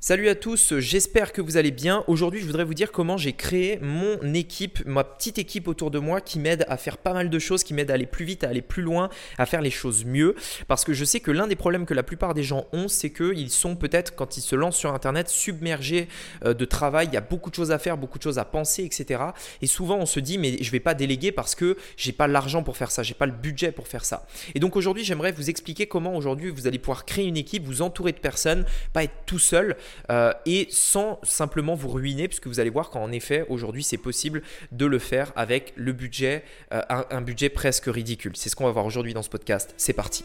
Salut à tous, j'espère que vous allez bien. Aujourd'hui, je voudrais vous dire comment j'ai créé mon équipe, ma petite équipe autour de moi qui m'aide à faire pas mal de choses, qui m'aide à aller plus vite, à aller plus loin, à faire les choses mieux. Parce que je sais que l'un des problèmes que la plupart des gens ont, c'est qu'ils sont peut-être, quand ils se lancent sur Internet, submergés euh, de travail. Il y a beaucoup de choses à faire, beaucoup de choses à penser, etc. Et souvent, on se dit, mais je vais pas déléguer parce que j'ai pas l'argent pour faire ça, j'ai pas le budget pour faire ça. Et donc aujourd'hui, j'aimerais vous expliquer comment aujourd'hui vous allez pouvoir créer une équipe, vous entourer de personnes, pas être tout seul. Euh, et sans simplement vous ruiner, puisque vous allez voir qu'en effet, aujourd'hui, c'est possible de le faire avec le budget, euh, un, budget presque ridicule. C'est ce qu'on va voir aujourd'hui dans ce podcast. C'est parti.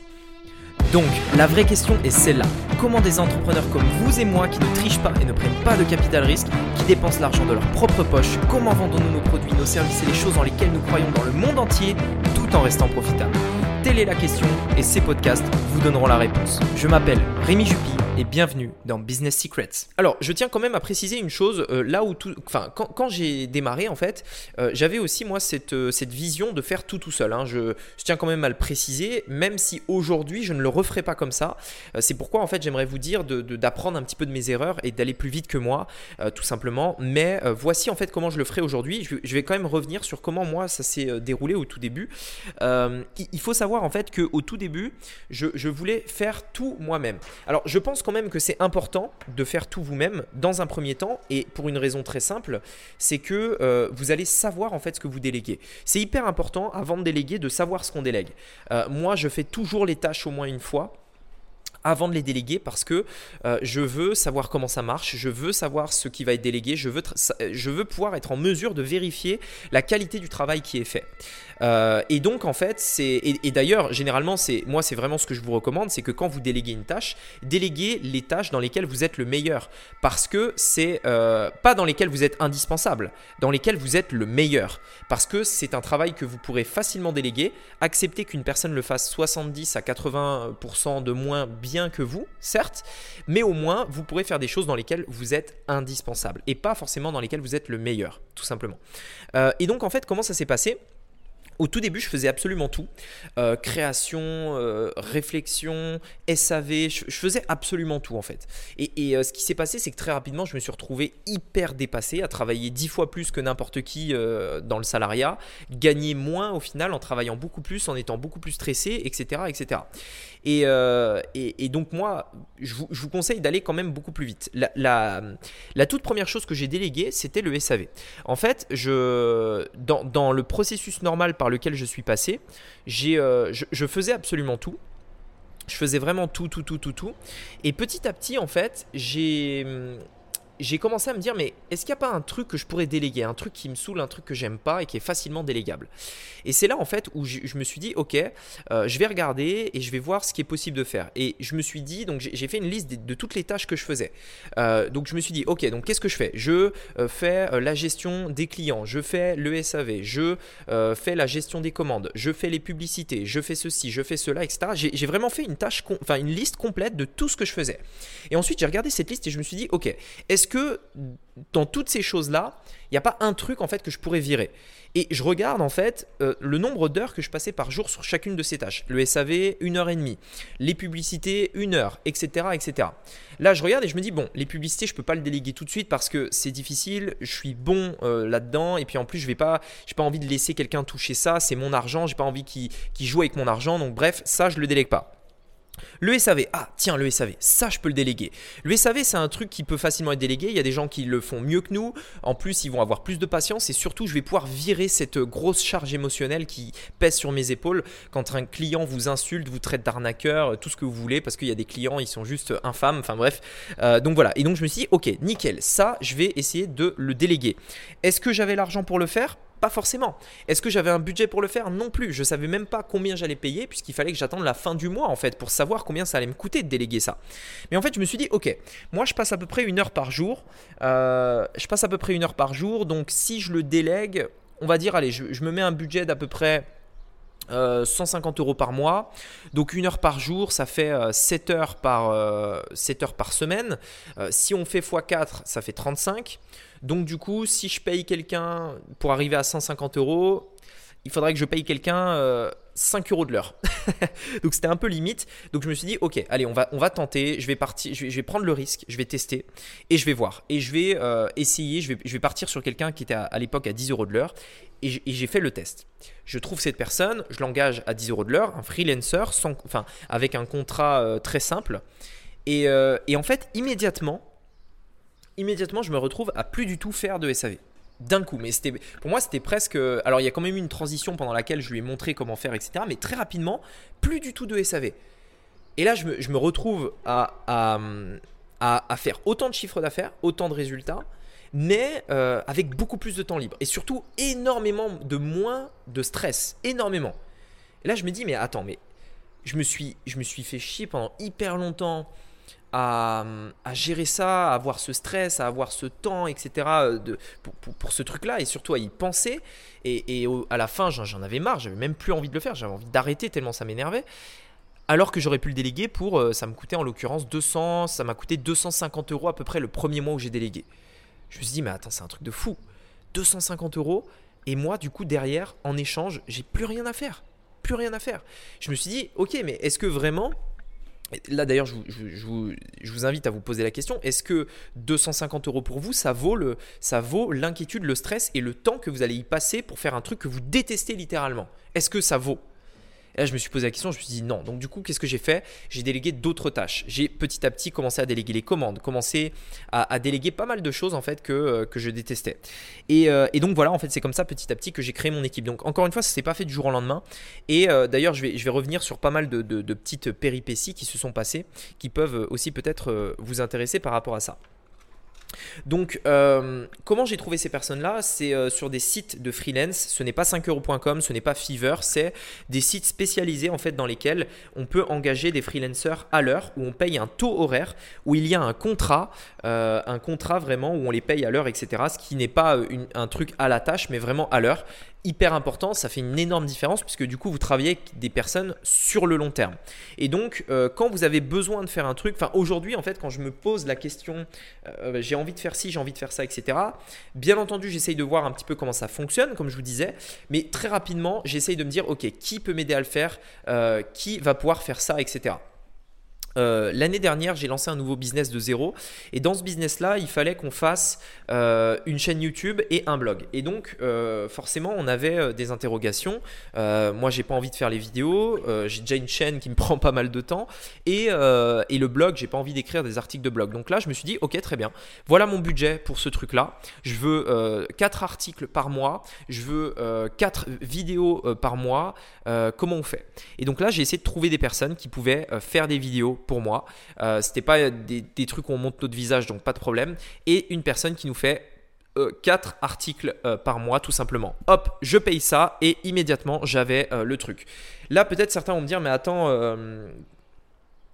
Donc, la vraie question est celle-là. Comment des entrepreneurs comme vous et moi qui ne trichent pas et ne prennent pas de capital risque, qui dépensent l'argent de leur propre poche, comment vendons-nous nos produits, nos services et les choses dans lesquelles nous croyons dans le monde entier tout en restant profitables? Telle est la question et ces podcasts vous donneront la réponse. Je m'appelle Rémi Jupy et bienvenue dans Business Secrets. Alors, je tiens quand même à préciser une chose, euh, là où tout, enfin, quand, j'ai démarré en fait, euh, j'avais aussi moi cette, euh, cette vision de faire tout tout seul. Hein. Je, tiens quand même à le préciser, même si aujourd'hui je ne le referai pas comme ça. c'est pourquoi en fait j'aimerais vous dire d'apprendre de, un petit peu de mes erreurs et d'aller plus vite que moi, tout simplement. Mais voici en fait comment je le ferai aujourd'hui. Je, vais quand même revenir sur comment moi ça s'est déroulé au tout début. il faut savoir en fait qu'au tout début, je, je voulais faire tout moi-même. Alors, je pense quand même que c'est important de faire tout vous-même dans un premier temps et pour une raison très simple, c'est que euh, vous allez savoir en fait ce que vous déléguez. C'est hyper important avant de déléguer de savoir ce qu'on délègue. Euh, moi, je fais toujours les tâches au moins une fois avant de les déléguer parce que euh, je veux savoir comment ça marche, je veux savoir ce qui va être délégué, je veux, je veux pouvoir être en mesure de vérifier la qualité du travail qui est fait. Euh, et donc en fait, c'est et, d'ailleurs généralement moi c'est vraiment ce que je vous recommande, c'est que quand vous déléguez une tâche, déléguez les tâches dans lesquelles vous êtes le meilleur, parce que c'est euh, pas dans lesquelles vous êtes indispensable, dans lesquelles vous êtes le meilleur, parce que c'est un travail que vous pourrez facilement déléguer. Accepter qu'une personne le fasse 70 à 80% de moins bien que vous, certes, mais au moins vous pourrez faire des choses dans lesquelles vous êtes indispensable et pas forcément dans lesquelles vous êtes le meilleur, tout simplement. Euh, et donc en fait, comment ça s'est passé? Au tout début, je faisais absolument tout. Euh, création, euh, réflexion, SAV, je, faisais absolument tout en fait. Et, ce qui s'est passé, c'est que très rapidement, je me suis retrouvé hyper dépassé, à travailler dix fois plus que n'importe qui dans le salariat, gagner moins au final en travaillant beaucoup plus, en étant beaucoup plus stressé, etc. etc. Et, et, donc moi, je vous, conseille d'aller quand même beaucoup plus vite. La, toute première chose que j'ai déléguée, c'était le SAV. En fait, je, dans, le processus normal par lequel je suis passé, j'ai, euh, je, faisais absolument tout. Je faisais vraiment tout, tout, tout, tout, tout. Et petit à petit, en fait, j'ai j'ai commencé à me dire, mais est-ce qu'il n'y a pas un truc que je pourrais déléguer, un truc qui me saoule, un truc que j'aime pas et qui est facilement délégable? Et c'est là en fait où je, me suis dit, ok, euh, je vais regarder et je vais voir ce qui est possible de faire. Et je me suis dit, donc j'ai fait une liste de, toutes les tâches que je faisais. Euh, donc je me suis dit, ok, donc qu'est-ce que je fais? Je euh, fais la gestion des clients, je fais le SAV, je fais la gestion des commandes, je fais les publicités, je fais ceci, je fais cela, etc. J'ai vraiment fait une tâche, enfin une liste complète de tout ce que je faisais. Et ensuite j'ai regardé cette liste et je me suis dit, ok, est-ce que dans toutes ces choses-là, il n'y a pas un truc en fait que je pourrais virer? Et je regarde en fait euh, le nombre d'heures que je passais par jour sur chacune de ces tâches. Le SAV, une heure et demie. Les publicités, une heure, etc., etc. Là, je regarde et je me dis bon, les publicités, je peux pas le déléguer tout de suite parce que c'est difficile. Je suis bon euh, là-dedans et puis en plus, je vais pas, pas envie de laisser quelqu'un toucher ça. C'est mon argent. J'ai pas envie qu'il joue avec mon argent. Donc bref, ça, je le délègue pas. Le SAV, ah tiens le SAV, ça je peux le déléguer. Le SAV c'est un truc qui peut facilement être délégué, il y a des gens qui le font mieux que nous, en plus ils vont avoir plus de patience et surtout je vais pouvoir virer cette grosse charge émotionnelle qui pèse sur mes épaules. Quand un client vous insulte, vous traite d'arnaqueur, tout ce que vous voulez parce qu'il y a des clients ils sont juste infâmes, enfin bref. Euh, donc voilà, et donc je me suis dit ok nickel, ça je vais essayer de le déléguer. Est-ce que j'avais l'argent pour le faire? Pas forcément. Est-ce que j'avais un budget pour le faire? Non plus. Je savais même pas combien j'allais payer puisqu'il fallait que j'attende la fin du mois en fait pour savoir combien ça allait me coûter de déléguer ça. Mais en fait, je me suis dit, ok, moi je passe à peu près une heure par jour. Euh, je passe à peu près une heure par jour. Donc si je le délègue, on va dire, allez, je, me mets un budget d'à peu près 150 euh, euros par mois. Donc une heure par jour, ça fait 7 euh, heures par, 7 heures par semaine. si on fait x4, ça fait 35. Donc du coup, si je paye quelqu'un pour arriver à 150 euros, il faudrait que je paye quelqu'un 5 euros de l'heure. donc c'était un peu limite. Donc je me suis dit, ok, allez, on va, on va tenter, je vais, partir, je vais, prendre le risque, je vais tester et je vais voir. Et je vais euh, essayer, je vais, je vais partir sur quelqu'un qui était à, l'époque à 10 euros de l'heure et j'ai fait le test. Je trouve cette personne, je l'engage à 10 euros de l'heure, un freelancer, sans, enfin, avec un contrat euh, très simple. Et, euh, et en fait, immédiatement, immédiatement, je me retrouve à plus du tout faire de SAV d'un coup. Mais c'était, pour moi, c'était presque. Alors, il y a quand même eu une transition pendant laquelle je lui ai montré comment faire, etc. Mais très rapidement, plus du tout de SAV. Et là, je me, retrouve à, à, faire autant de chiffres d'affaires, autant de résultats, mais euh, avec beaucoup plus de temps libre. Et surtout, énormément de moins de stress. Énormément. Et là, je me dis, mais attends, mais je me suis, je me suis fait chier pendant hyper longtemps à, gérer ça, à avoir ce stress, à avoir ce temps, etc. Euh, pour, ce truc-là et surtout à y penser. Et, à la fin, j'en avais marre, j'avais même plus envie de le faire, j'avais envie d'arrêter tellement ça m'énervait. Alors que j'aurais pu le déléguer pour, euh, ça me coûtait en l'occurrence 200, ça m'a coûté 250 euros à peu près le premier mois où j'ai délégué. Je me suis dit, mais attends, c'est un truc de fou. 250 euros, et moi, du coup, derrière, en échange, j'ai plus rien à faire. Plus rien à faire. Je me suis dit, ok, mais est-ce que vraiment Là d'ailleurs, je, vous invite à vous poser la question. Est-ce que 250 euros pour vous, ça vaut le, ça vaut l'inquiétude, le stress et le temps que vous allez y passer pour faire un truc que vous détestez littéralement? Est-ce que ça vaut? Et là, je me suis posé la question, je me suis dit non. Donc, du coup, qu'est-ce que j'ai fait? J'ai délégué d'autres tâches. J'ai petit à petit commencé à déléguer les commandes, commencé à, déléguer pas mal de choses en fait que, euh, je détestais. Euh, et, donc, voilà, en fait, c'est comme ça petit à petit que j'ai créé mon équipe. Donc, encore une fois, ça s'est pas fait du jour au lendemain. Et euh, d'ailleurs, je vais, revenir sur pas mal de petites péripéties qui se sont passées, qui peuvent aussi peut-être vous intéresser par rapport à ça. Donc, euh, comment j'ai trouvé ces personnes-là? C'est euh, sur des sites de freelance. Ce n'est pas 5euros.com, ce n'est pas Fiverr, c'est des sites spécialisés en fait dans lesquels on peut engager des freelancers à l'heure, où on paye un taux horaire, où il y a un contrat, euh, un contrat vraiment où on les paye à l'heure, etc. Ce qui n'est pas un truc à la tâche, mais vraiment à l'heure hyper important, ça fait une énorme différence puisque du coup vous travaillez avec des personnes sur le long terme. Et donc euh, quand vous avez besoin de faire un truc, enfin aujourd'hui en fait quand je me pose la question, euh, j'ai envie de faire ci, j'ai envie de faire ça, etc. Bien entendu j'essaye de voir un petit peu comment ça fonctionne, comme je vous disais, mais très rapidement j'essaye de me dire ok qui peut m'aider à le faire, euh, qui va pouvoir faire ça, etc. Euh, l'année dernière, j'ai lancé un nouveau business de zéro. Et dans ce business-là, il fallait qu'on fasse euh, une chaîne YouTube et un blog. Et donc, euh, forcément, on avait des interrogations. moi, j'ai pas envie de faire les vidéos. j'ai déjà une chaîne qui me prend pas mal de temps. Et, et le blog, j'ai pas envie d'écrire des articles de blog. Donc là, je me suis dit, ok, très bien. Voilà mon budget pour ce truc-là. Je veux 4 articles par mois. Je veux 4 vidéos par mois. comment on fait? Et donc là, j'ai essayé de trouver des personnes qui pouvaient faire des vidéos pour moi. Euh, C'était pas des, trucs où on monte notre visage, donc pas de problème. Et une personne qui nous fait 4 euh, articles euh, par mois tout simplement. Hop, je paye ça et immédiatement j'avais le truc. Là peut-être certains vont me dire mais attends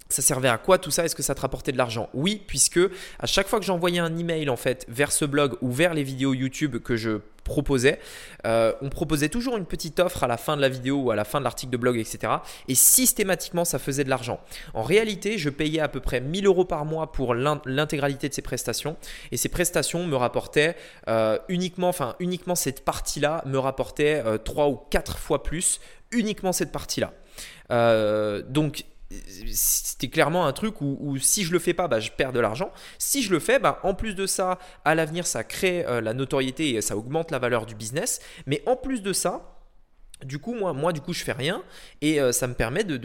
ça servait à quoi tout ça? Est-ce que ça te rapportait de l'argent? Oui, puisque à chaque fois que j'envoyais un email en fait vers ce blog ou vers les vidéos YouTube que je proposais, euh, on proposait toujours une petite offre à la fin de la vidéo ou à la fin de l'article de blog, etc. Et systématiquement, ça faisait de l'argent. En réalité, je payais à peu près 1000 euros par mois pour l'intégralité de ces prestations. Et ces prestations me rapportaient euh, uniquement, enfin uniquement cette partie-là me rapportait euh, 3 ou 4 fois plus, uniquement cette partie-là. Euh, donc c'était clairement un truc où, si je le fais pas, bah, je perds de l'argent. Si je le fais, bah, en plus de ça, à l'avenir, ça crée euh, la notoriété et ça augmente la valeur du business. Mais en plus de ça, du coup, moi, moi, du coup, je fais rien et euh, ça me permet de,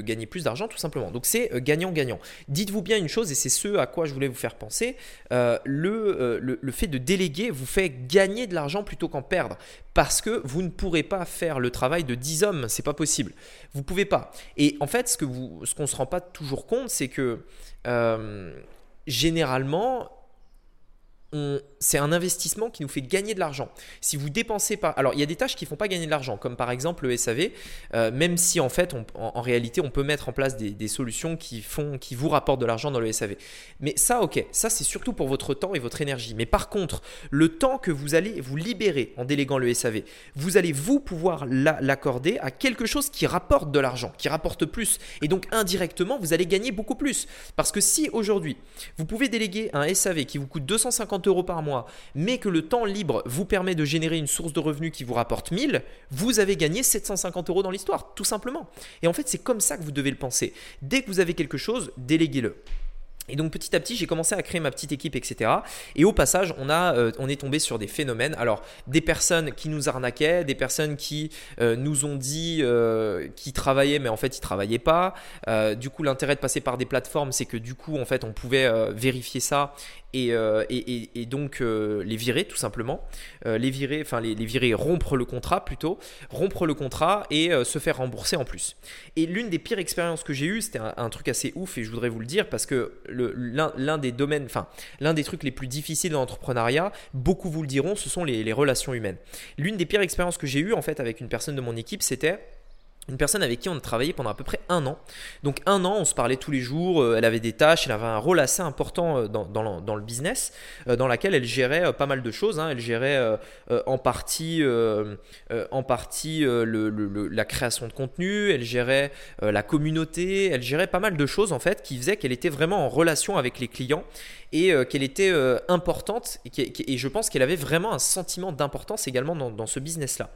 gagner plus d'argent tout simplement. Donc c'est euh, gagnant-gagnant. Dites-vous bien une chose et c'est ce à quoi je voulais vous faire penser. Euh, le, fait de déléguer vous fait gagner de l'argent plutôt qu'en perdre parce que vous ne pourrez pas faire le travail de 10 hommes. C'est pas possible. Vous pouvez pas. Et en fait, ce ce qu'on se rend pas toujours compte, c'est que généralement c'est un investissement qui nous fait gagner de l'argent. Si vous dépensez pas, alors il y a des tâches qui font pas gagner de l'argent, comme par exemple le SAV, euh, même si en fait, en, réalité, on peut mettre en place des, solutions qui qui vous rapportent de l'argent dans le SAV. Mais ça, ok, ça c'est surtout pour votre temps et votre énergie. Mais par contre, le temps que vous allez vous libérer en déléguant le SAV, vous allez vous pouvoir l'accorder à quelque chose qui rapporte de l'argent, qui rapporte plus, et donc indirectement, vous allez gagner beaucoup plus. Parce que si aujourd'hui, vous pouvez déléguer un SAV qui vous coûte 250 750 euros par mois, mais que le temps libre vous permet de générer une source de revenus qui vous rapporte 1000, vous avez gagné 750 euros dans l'histoire, tout simplement. Et en fait, c'est comme ça que vous devez le penser. Dès que vous avez quelque chose, déléguez-le. Et donc petit à petit, j'ai commencé à créer ma petite équipe, etc. Et au passage, euh, on est tombé sur des phénomènes. Alors, des personnes qui nous arnaquaient, des personnes qui euh, nous ont dit euh, qu'ils travaillaient, mais en fait, ils travaillaient pas. du coup, l'intérêt de passer par des plateformes, c'est que du coup, en fait, on pouvait vérifier ça euh, et, donc euh, les virer tout simplement, euh, les virer, enfin les, virer, rompre le contrat plutôt, rompre le contrat et se faire rembourser en plus. Et l'une des pires expériences que j'ai eues, c'était un, truc assez ouf et je voudrais vous le dire parce que l'un des domaines, enfin l'un des trucs les plus difficiles dans l'entrepreneuriat, beaucoup vous le diront, ce sont les relations humaines. L'une des pires expériences que j'ai eues en fait avec une personne de mon équipe, c'était une personne avec qui on a travaillé pendant à peu près un an. Donc un an, on se parlait tous les jours, euh, elle avait des tâches, elle avait un rôle assez important euh, dans, le, business, euh, dans laquelle elle gérait pas mal de choses. Hein. Elle gérait en partie, en partie la création de contenu, elle gérait la communauté, elle gérait pas mal de choses en fait qui faisaient qu'elle était vraiment en relation avec les clients et qu'elle était importante et, je pense qu'elle avait vraiment un sentiment d'importance également dans, ce business-là.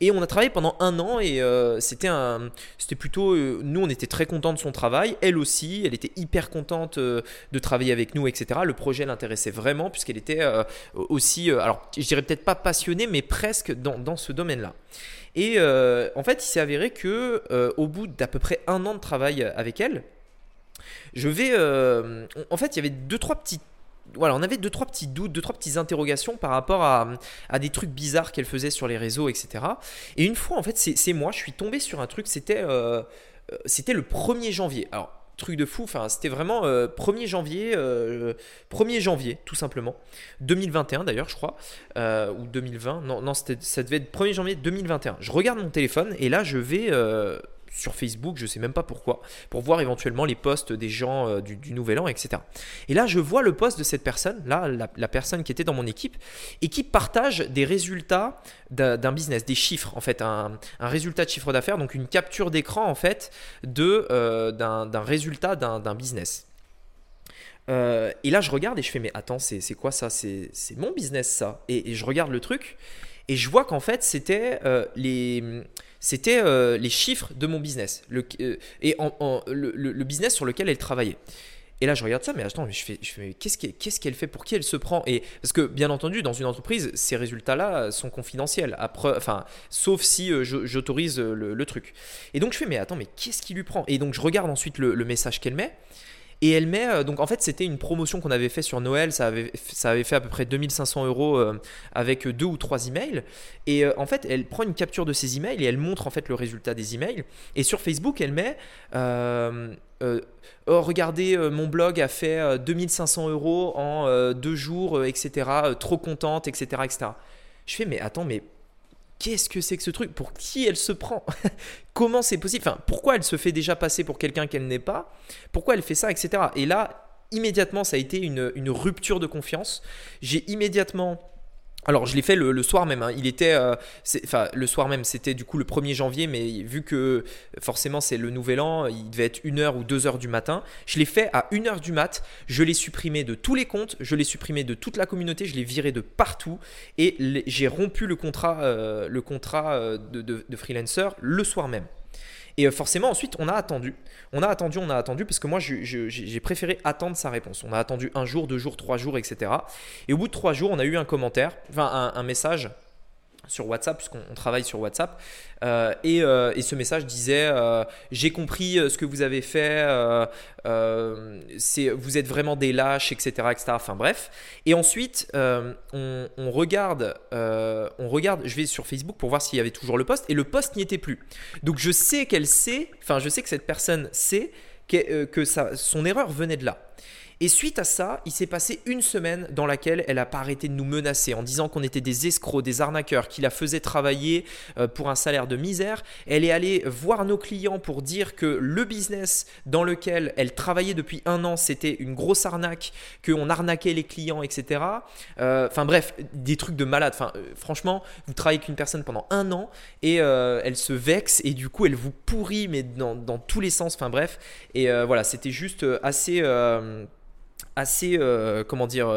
Et on a travaillé pendant un an et c'était c'était plutôt, euh, nous on était très contents de son travail, elle aussi, elle était hyper contente euh, de travailler avec nous, etc. Le projet l'intéressait vraiment puisqu'elle était euh, aussi, alors je dirais peut-être pas passionnée, mais presque dans, dans ce domaine-là. Et en fait, il s'est avéré que au bout d'à peu près un an de travail avec elle, je vais, en fait, il y avait deux trois petites voilà, on avait deux trois petits doutes, deux trois petites interrogations par rapport à, des trucs bizarres qu'elle faisait sur les réseaux, etc. Et une fois, en fait, c'est moi, je suis tombé sur un truc. C'était euh, euh, c'était le 1er janvier. Alors truc de fou, enfin c'était vraiment 1er euh, janvier, 1er janvier tout simplement, 2021 d'ailleurs je crois, ou 2020, non, non ça devait être 1er janvier 2021. Je regarde mon téléphone et là je vais sur Facebook, je sais même pas pourquoi, pour voir éventuellement les posts des gens euh, du, Nouvel An, etc. Et là, je vois le post de cette personne, là, la, personne qui était dans mon équipe, et qui partage des résultats d'un business, des chiffres, en fait, un, résultat de chiffre d'affaires, donc une capture d'écran, en fait, de euh, d'un résultat d'un business. Euh, et là, je regarde et je fais, mais attends, c'est quoi ça? C'est mon business, ça. Et, je regarde le truc et je vois qu'en fait, c'était les c'était euh, les chiffres de mon business le, euh, et le, business sur lequel elle travaillait. Et là, je regarde ça, mais attends, je fais, je fais qu'est-ce qu'elle fait? Pour qui elle se prend? Et parce que, bien entendu, dans une entreprise, ces résultats-là sont confidentiels, après, enfin, sauf si euh, j'autorise le, truc. Et donc, je fais, mais attends, mais qu'est-ce qui lui prend? Et donc, je regarde ensuite le, message qu'elle met. Et elle met, euh, donc en fait c'était une promotion qu'on avait fait sur Noël, ça avait, fait à peu près 2500 euros euh, avec deux ou trois emails. Et euh, en fait elle prend une capture de ces emails et elle montre en fait le résultat des emails. Et sur Facebook elle met, oh, regardez mon blog a fait 2500 euros en deux jours, etc. trop contente, etc., etc. Je fais mais attends mais qu'est-ce que c'est que ce truc? Pour qui elle se prend? Comment c'est possible? Enfin, pourquoi elle se fait déjà passer pour quelqu'un qu'elle n'est pas? Pourquoi elle fait ça, etc. Et là, immédiatement, ça a été une, une rupture de confiance. J'ai immédiatement alors je l'ai fait le, soir même, hein. il était, euh, enfin le soir même, c'était du coup le 1er janvier, mais vu que forcément c'est le nouvel an, il devait être 1h ou 2h du matin, je l'ai fait à 1h du mat, je l'ai supprimé de tous les comptes, je l'ai supprimé de toute la communauté, je l'ai viré de partout. Et j'ai rompu le contrat, euh, le contrat euh, de freelancer le soir même. Et euh, forcément, ensuite, on a attendu. On a attendu, on a attendu, parce que moi, j'ai préféré attendre sa réponse. On a attendu un jour, deux jours, trois jours, etc. Et au bout de trois jours, on a eu un commentaire, enfin un message sur WhatsApp, puisqu'on travaille sur WhatsApp. Euh, euh, et, ce message disait euh, J'ai compris ce que vous avez fait, vous êtes vraiment des lâches, etc. etc. Enfin bref. Et ensuite, on, regarde, on regarde, je vais sur Facebook pour voir s'il y avait toujours le poste, et le poste n'y était plus. Donc je sais qu'elle sait, enfin je sais que cette personne sait que, que son erreur venait de là. Et suite à ça, il s'est passé une semaine dans laquelle elle n'a pas arrêté de nous menacer en disant qu'on était des escrocs, des arnaqueurs, qui la faisaient travailler euh, pour un salaire de misère. Elle est allée voir nos clients pour dire que le business dans lequel elle travaillait depuis un an, c'était une grosse arnaque, qu'on arnaquait les clients, etc. Euh, enfin bref, des trucs de malade. Enfin, euh, franchement, vous travaillez avec une personne pendant un an et elle se vexe et du coup elle vous pourrit mais dans, dans tous les sens. Enfin bref, et voilà, c'était juste assez assez, comment dire,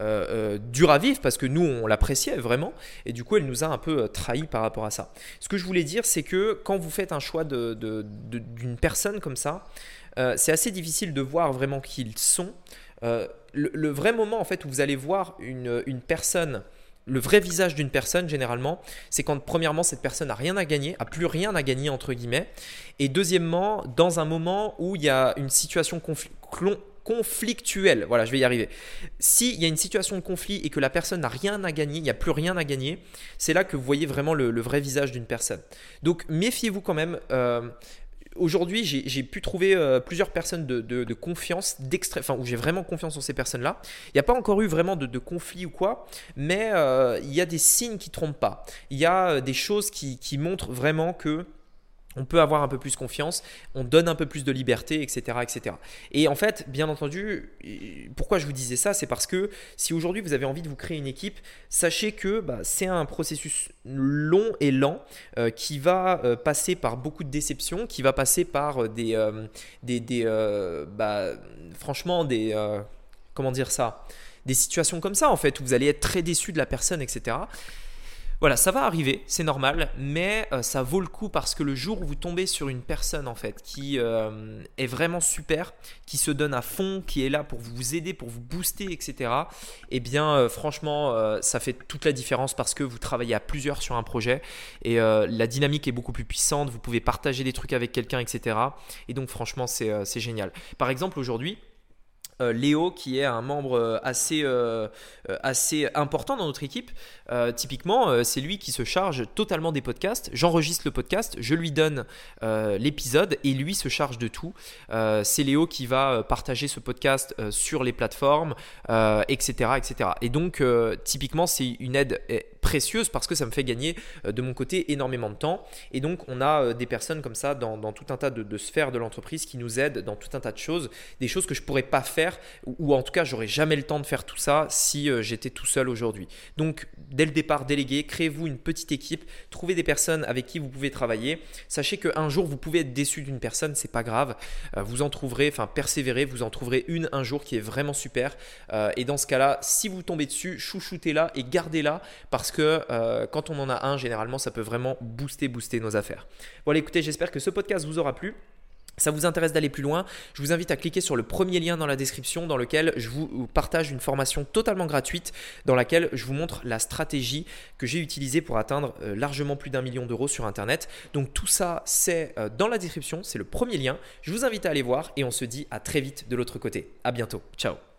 dur à vivre parce que nous, on l'appréciait vraiment. Et du coup, elle nous a un peu trahi par rapport à ça. Ce que je voulais dire, c'est que quand vous faites un choix d'une de, d'une personne comme ça, c'est assez difficile de voir vraiment qui ils sont. Le, vrai moment en fait où vous allez voir une, une personne le vrai visage d'une personne, généralement, c'est quand, premièrement, cette personne n'a rien à gagner, a plus rien à gagner, entre guillemets. Et deuxièmement, dans un moment où il y a une situation conflictuelle. Voilà, je vais y arriver. S'il y a une situation de conflit et que la personne n'a rien à gagner, il n'y a plus rien à gagner, c'est là que vous voyez vraiment le, vrai visage d'une personne. Donc méfiez-vous quand même. Euh, aujourd'hui, j'ai pu trouver euh, plusieurs personnes de, confiance, enfin, où j'ai vraiment confiance en ces personnes-là. Il n'y a pas encore eu vraiment de, conflit ou quoi, mais euh, il y a des signes qui ne trompent pas. Il y a des choses qui montrent vraiment que on peut avoir un peu plus confiance, on donne un peu plus de liberté, etc., etc. Et en fait, bien entendu, pourquoi je vous disais ça, c'est parce que si aujourd'hui vous avez envie de vous créer une équipe, sachez que bah, c'est un processus long et lent euh, qui va euh, passer par beaucoup de déceptions, qui va passer par des, euh, des bah, franchement, des, comment dire ça, des situations comme ça en fait où vous allez être très déçu de la personne, etc. Voilà, ça va arriver, c'est normal, mais euh, ça vaut le coup parce que le jour où vous tombez sur une personne en fait qui euh, est vraiment super, qui se donne à fond, qui est là pour vous aider, pour vous booster, etc. Eh bien, euh, franchement, ça fait toute la différence parce que vous travaillez à plusieurs sur un projet et la dynamique est beaucoup plus puissante. Vous pouvez partager des trucs avec quelqu'un, etc. Et donc, franchement, c'est génial. Par exemple, aujourd'hui. Euh, Léo, qui est un membre euh, assez, euh, assez important dans notre équipe, typiquement, c'est lui qui se charge totalement des podcasts. J'enregistre le podcast, je lui donne l'épisode et lui se charge de tout. c'est Léo qui va partager ce podcast sur les plateformes, etc., etc. Et donc, typiquement, c'est une aide précieuse parce que ça me fait gagner de mon côté énormément de temps. Et donc, on a des personnes comme ça dans, tout un tas de, sphères de l'entreprise qui nous aident dans tout un tas de choses, des choses que je pourrais pas faire ou, en tout cas, j'aurais jamais le temps de faire tout ça si euh, j'étais tout seul aujourd'hui. Donc, dès le départ, déléguez, créez-vous une petite équipe, trouvez des personnes avec qui vous pouvez travailler. Sachez qu'un jour, vous pouvez être déçu d'une personne, c'est pas grave. Euh, vous en trouverez, enfin, persévérez, vous en trouverez une un jour qui est vraiment super. Euh, et dans ce cas-là, si vous tombez dessus, chouchoutez-la et gardez-la parce que quand on en a un, généralement, ça peut vraiment booster, booster nos affaires. Voilà, écoutez, j'espère que ce podcast vous aura plu ça vous intéresse d'aller plus loin, je vous invite à cliquer sur le premier lien dans la description dans lequel je vous partage une formation totalement gratuite dans laquelle je vous montre la stratégie que j'ai utilisée pour atteindre euh, largement plus d'un million d'euros sur Internet. Donc tout ça, c'est euh, dans la description, c'est le premier lien. Je vous invite à aller voir et on se dit à très vite de l'autre côté. À bientôt. Ciao